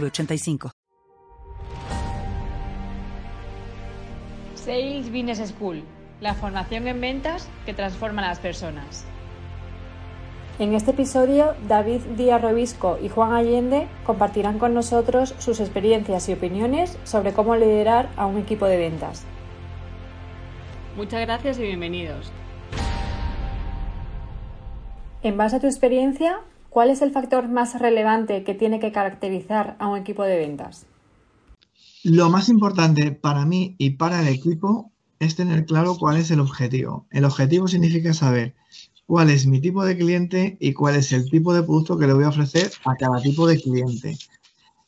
906985. Sales Business School, la formación en ventas que transforma a las personas. En este episodio, David Díaz Robisco y Juan Allende compartirán con nosotros sus experiencias y opiniones sobre cómo liderar a un equipo de ventas. Muchas gracias y bienvenidos. En base a tu experiencia, ¿cuál es el factor más relevante que tiene que caracterizar a un equipo de ventas? Lo más importante para mí y para el equipo es tener claro cuál es el objetivo. El objetivo significa saber cuál es mi tipo de cliente y cuál es el tipo de producto que le voy a ofrecer a cada tipo de cliente.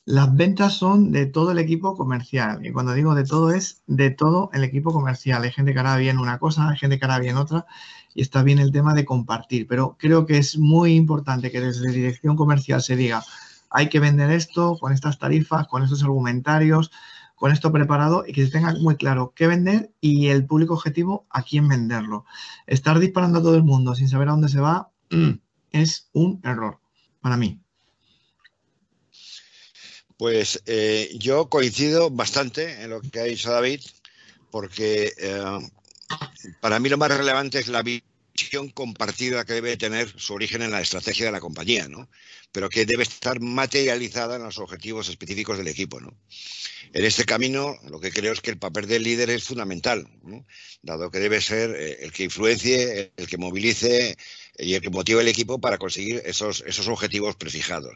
Las ventas son de todo el equipo comercial. Y cuando digo de todo es de todo el equipo comercial. Hay gente que hará bien una cosa, hay gente que hará bien otra. Y está bien el tema de compartir. Pero creo que es muy importante que desde dirección comercial se diga, hay que vender esto con estas tarifas, con estos argumentarios, con esto preparado y que se tenga muy claro qué vender y el público objetivo a quién venderlo. Estar disparando a todo el mundo sin saber a dónde se va es un error para mí. Pues eh, yo coincido bastante en lo que ha dicho David, porque eh, para mí lo más relevante es la visión compartida que debe tener su origen en la estrategia de la compañía, ¿no? pero que debe estar materializada en los objetivos específicos del equipo. ¿no? En este camino, lo que creo es que el papel del líder es fundamental, ¿no? dado que debe ser eh, el que influencie, el que movilice y el que motive el equipo para conseguir esos, esos objetivos prefijados.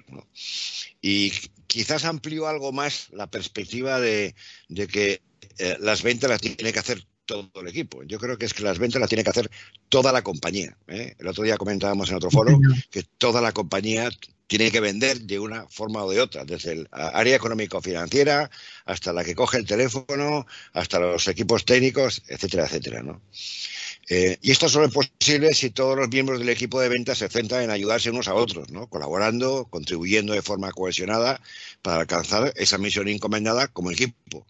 Y quizás amplío algo más la perspectiva de, de que eh, las ventas las tiene que hacer todo el equipo. Yo creo que es que las ventas las tiene que hacer toda la compañía. ¿eh? El otro día comentábamos en otro foro que toda la compañía tiene que vender de una forma o de otra, desde el área económico-financiera hasta la que coge el teléfono, hasta los equipos técnicos, etcétera, etcétera. ¿no? Eh, y esto solo es posible si todos los miembros del equipo de ventas se centran en ayudarse unos a otros, ¿no? colaborando, contribuyendo de forma cohesionada para alcanzar esa misión encomendada como equipo.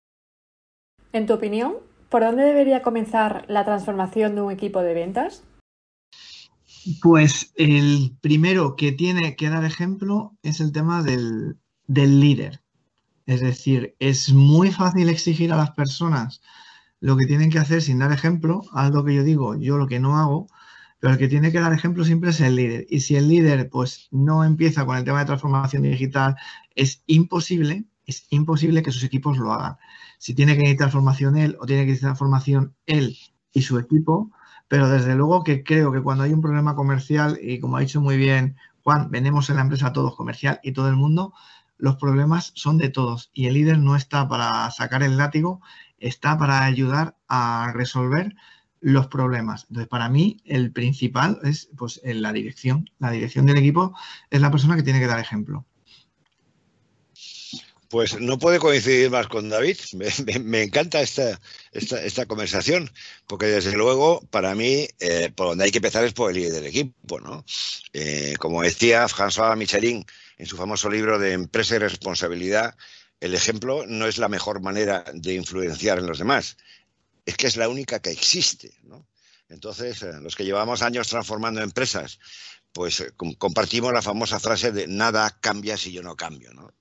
En tu opinión, ¿por dónde debería comenzar la transformación de un equipo de ventas? Pues el primero que tiene que dar ejemplo es el tema del, del líder. Es decir, es muy fácil exigir a las personas lo que tienen que hacer sin dar ejemplo, algo que yo digo, yo lo que no hago, pero el que tiene que dar ejemplo siempre es el líder. Y si el líder pues no empieza con el tema de transformación digital, es imposible, es imposible que sus equipos lo hagan. Si tiene que necesitar formación él o tiene que necesitar formación él y su equipo, pero desde luego que creo que cuando hay un problema comercial, y como ha dicho muy bien Juan, venimos en la empresa todos comercial y todo el mundo, los problemas son de todos y el líder no está para sacar el látigo, está para ayudar a resolver los problemas. Entonces, para mí, el principal es pues, en la dirección. La dirección del equipo es la persona que tiene que dar ejemplo. Pues no puede coincidir más con David. Me, encanta esta, esta, conversación, porque desde luego, para mí, eh, por donde hay que empezar es por el líder del equipo. ¿no? Eh, como decía François Michelin en su famoso libro de Empresa y Responsabilidad, el ejemplo no es la mejor manera de influenciar en los demás, es que es la única que existe. ¿no? Entonces, eh, los que llevamos años transformando empresas, pues compartimos la famosa frase de nada cambia si yo no cambio. ¿no?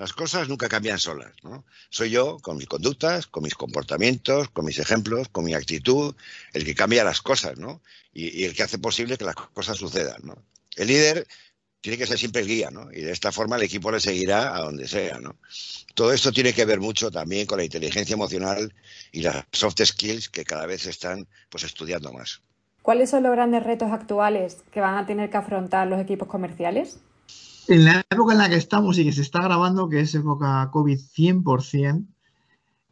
Las cosas nunca cambian solas, ¿no? Soy yo, con mis conductas, con mis comportamientos, con mis ejemplos, con mi actitud, el que cambia las cosas, ¿no? Y, el que hace posible que las cosas sucedan, ¿no? El líder tiene que ser siempre el guía, ¿no? Y de esta forma el equipo le seguirá a donde sea, ¿no? Todo esto tiene que ver mucho también con la inteligencia emocional y las soft skills que cada vez están pues, estudiando más. ¿Cuáles son los grandes retos actuales que van a tener que afrontar los equipos comerciales? En la época en la que estamos y que se está grabando, que es época COVID 100%,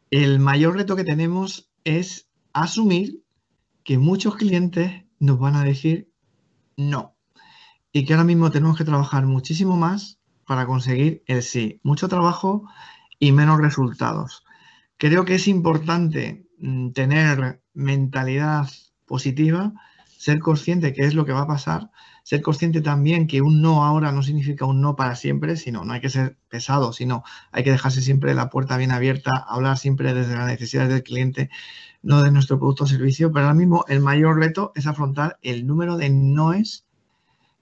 el mayor reto que tenemos es asumir que muchos clientes nos van a decir no. Y que ahora mismo tenemos que trabajar muchísimo más para conseguir el sí. Mucho trabajo y menos resultados. Creo que es importante mm, tener mentalidad positiva, ser consciente que es lo que va a pasar, ser consciente también que un no ahora no significa un no para siempre, sino no hay que ser pesado, sino hay que dejarse siempre la puerta bien abierta, hablar siempre desde las necesidades del cliente, no de nuestro producto o servicio, pero ahora mismo el mayor reto es afrontar el número de noes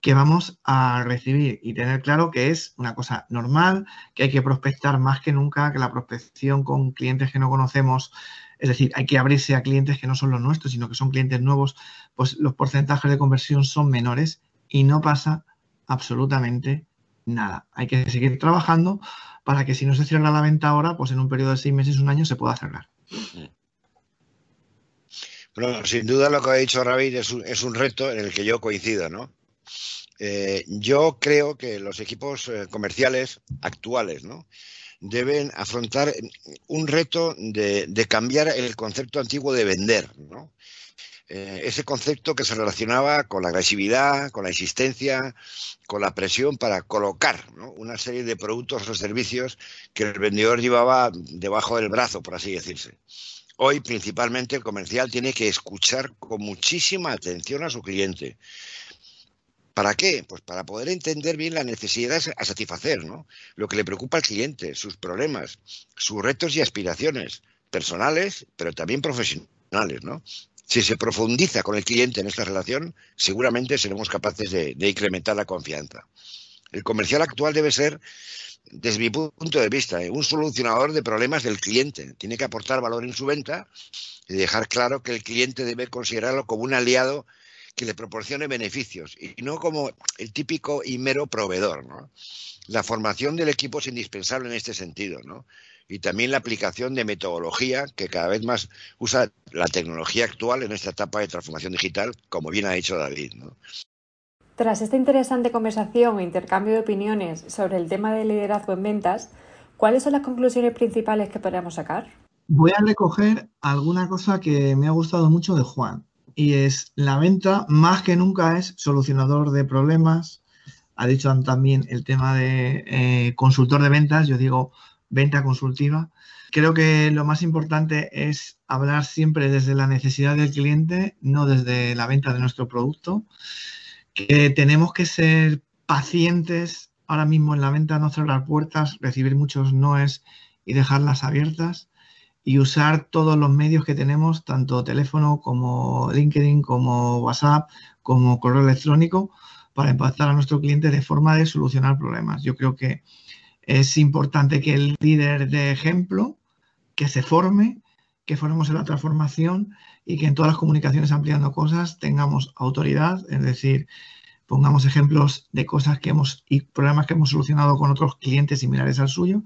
que vamos a recibir y tener claro que es una cosa normal, que hay que prospectar más que nunca, que la prospección con clientes que no conocemos, es decir, hay que abrirse a clientes que no son los nuestros, sino que son clientes nuevos, pues los porcentajes de conversión son menores y no pasa absolutamente nada. Hay que seguir trabajando para que si no se cierra la venta ahora, pues en un periodo de seis meses, un año, se pueda cerrar. Bueno, sin duda lo que ha dicho Ravid es un, es un reto en el que yo coincido, ¿no? Eh, yo creo que los equipos eh, comerciales actuales deben afrontar un reto de, cambiar el concepto antiguo de vender. Eh, ese concepto que se relacionaba con la agresividad, con la insistencia, con la presión para colocar una serie de productos o servicios que el vendedor llevaba debajo del brazo, por así decirse. Hoy, principalmente, el comercial tiene que escuchar con muchísima atención a su cliente ¿Para qué? Pues para poder entender bien las necesidades a satisfacer. Lo que le preocupa al cliente, sus problemas, sus retos y aspiraciones personales, pero también profesionales, ¿no? Si se profundiza con el cliente en esta relación, seguramente seremos capaces de, incrementar la confianza. El comercial actual debe ser, desde mi punto de vista, ¿eh? un solucionador de problemas del cliente. Tiene que aportar valor en su venta y dejar claro que el cliente debe considerarlo como un aliado que le proporcione beneficios y no como el típico y mero proveedor. La formación del equipo es indispensable en este sentido, ¿no? Y también la aplicación de metodología que cada vez más usa la tecnología actual en esta etapa de transformación digital, como bien ha dicho David. ¿no? Tras esta interesante conversación e intercambio de opiniones sobre el tema de liderazgo en ventas, ¿cuáles son las conclusiones principales que podemos sacar? Voy a recoger alguna cosa que me ha gustado mucho de Juan y es la venta más que nunca es solucionador de problemas. Ha dicho también el tema de eh, consultor de ventas, yo digo venta consultiva. Creo que lo más importante es hablar siempre desde la necesidad del cliente, no desde la venta de nuestro producto. Que tenemos que ser pacientes ahora mismo en la venta, no cerrar puertas, recibir muchos noes y dejarlas abiertas y usar todos los medios que tenemos, tanto teléfono como LinkedIn, como WhatsApp, como correo electrónico, para impactar a nuestro cliente de forma de solucionar problemas. Yo creo que es importante que el líder de ejemplo, que se forme, que formemos en la transformación y que en todas las comunicaciones ampliando cosas tengamos autoridad, es decir, pongamos ejemplos de cosas que hemos y problemas que hemos solucionado con otros clientes similares al suyo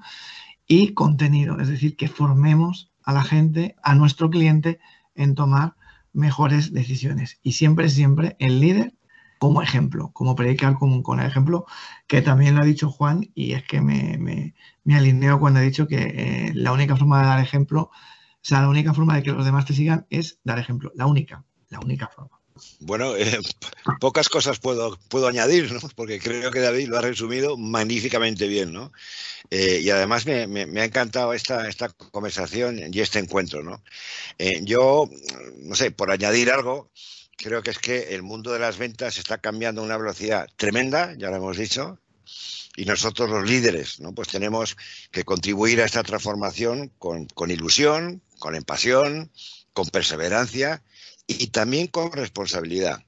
y contenido, es decir, que formemos a la gente, a nuestro cliente, en tomar mejores decisiones. Y siempre, siempre el líder como ejemplo, como predicar común con el ejemplo, que también lo ha dicho Juan, y es que me, me, alineo cuando ha dicho que eh, la única forma de dar ejemplo, o sea, la única forma de que los demás te sigan es dar ejemplo, la única, la única forma. Bueno, eh, pocas cosas puedo, puedo añadir, ¿no? porque creo que David lo ha resumido magníficamente bien. ¿no? Eh, y además me, me, ha encantado esta, esta conversación y este encuentro. ¿no? Yo, no sé, por añadir algo, creo que es que el mundo de las ventas está cambiando a una velocidad tremenda, ya lo hemos dicho, y nosotros los líderes. Pues tenemos que contribuir a esta transformación con, ilusión, con empasión, con perseverancia y también con responsabilidad.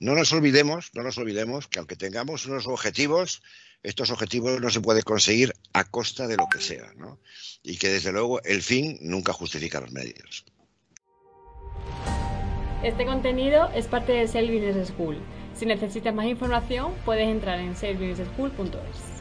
No nos olvidemos, no nos olvidemos que aunque tengamos unos objetivos, estos objetivos no se pueden conseguir a costa de lo que sea, ¿no? Y que desde luego el fin nunca justifica los medios. Este contenido es parte de Sales Business School. Si necesitas más información, puedes entrar en salesbusinessschool.es.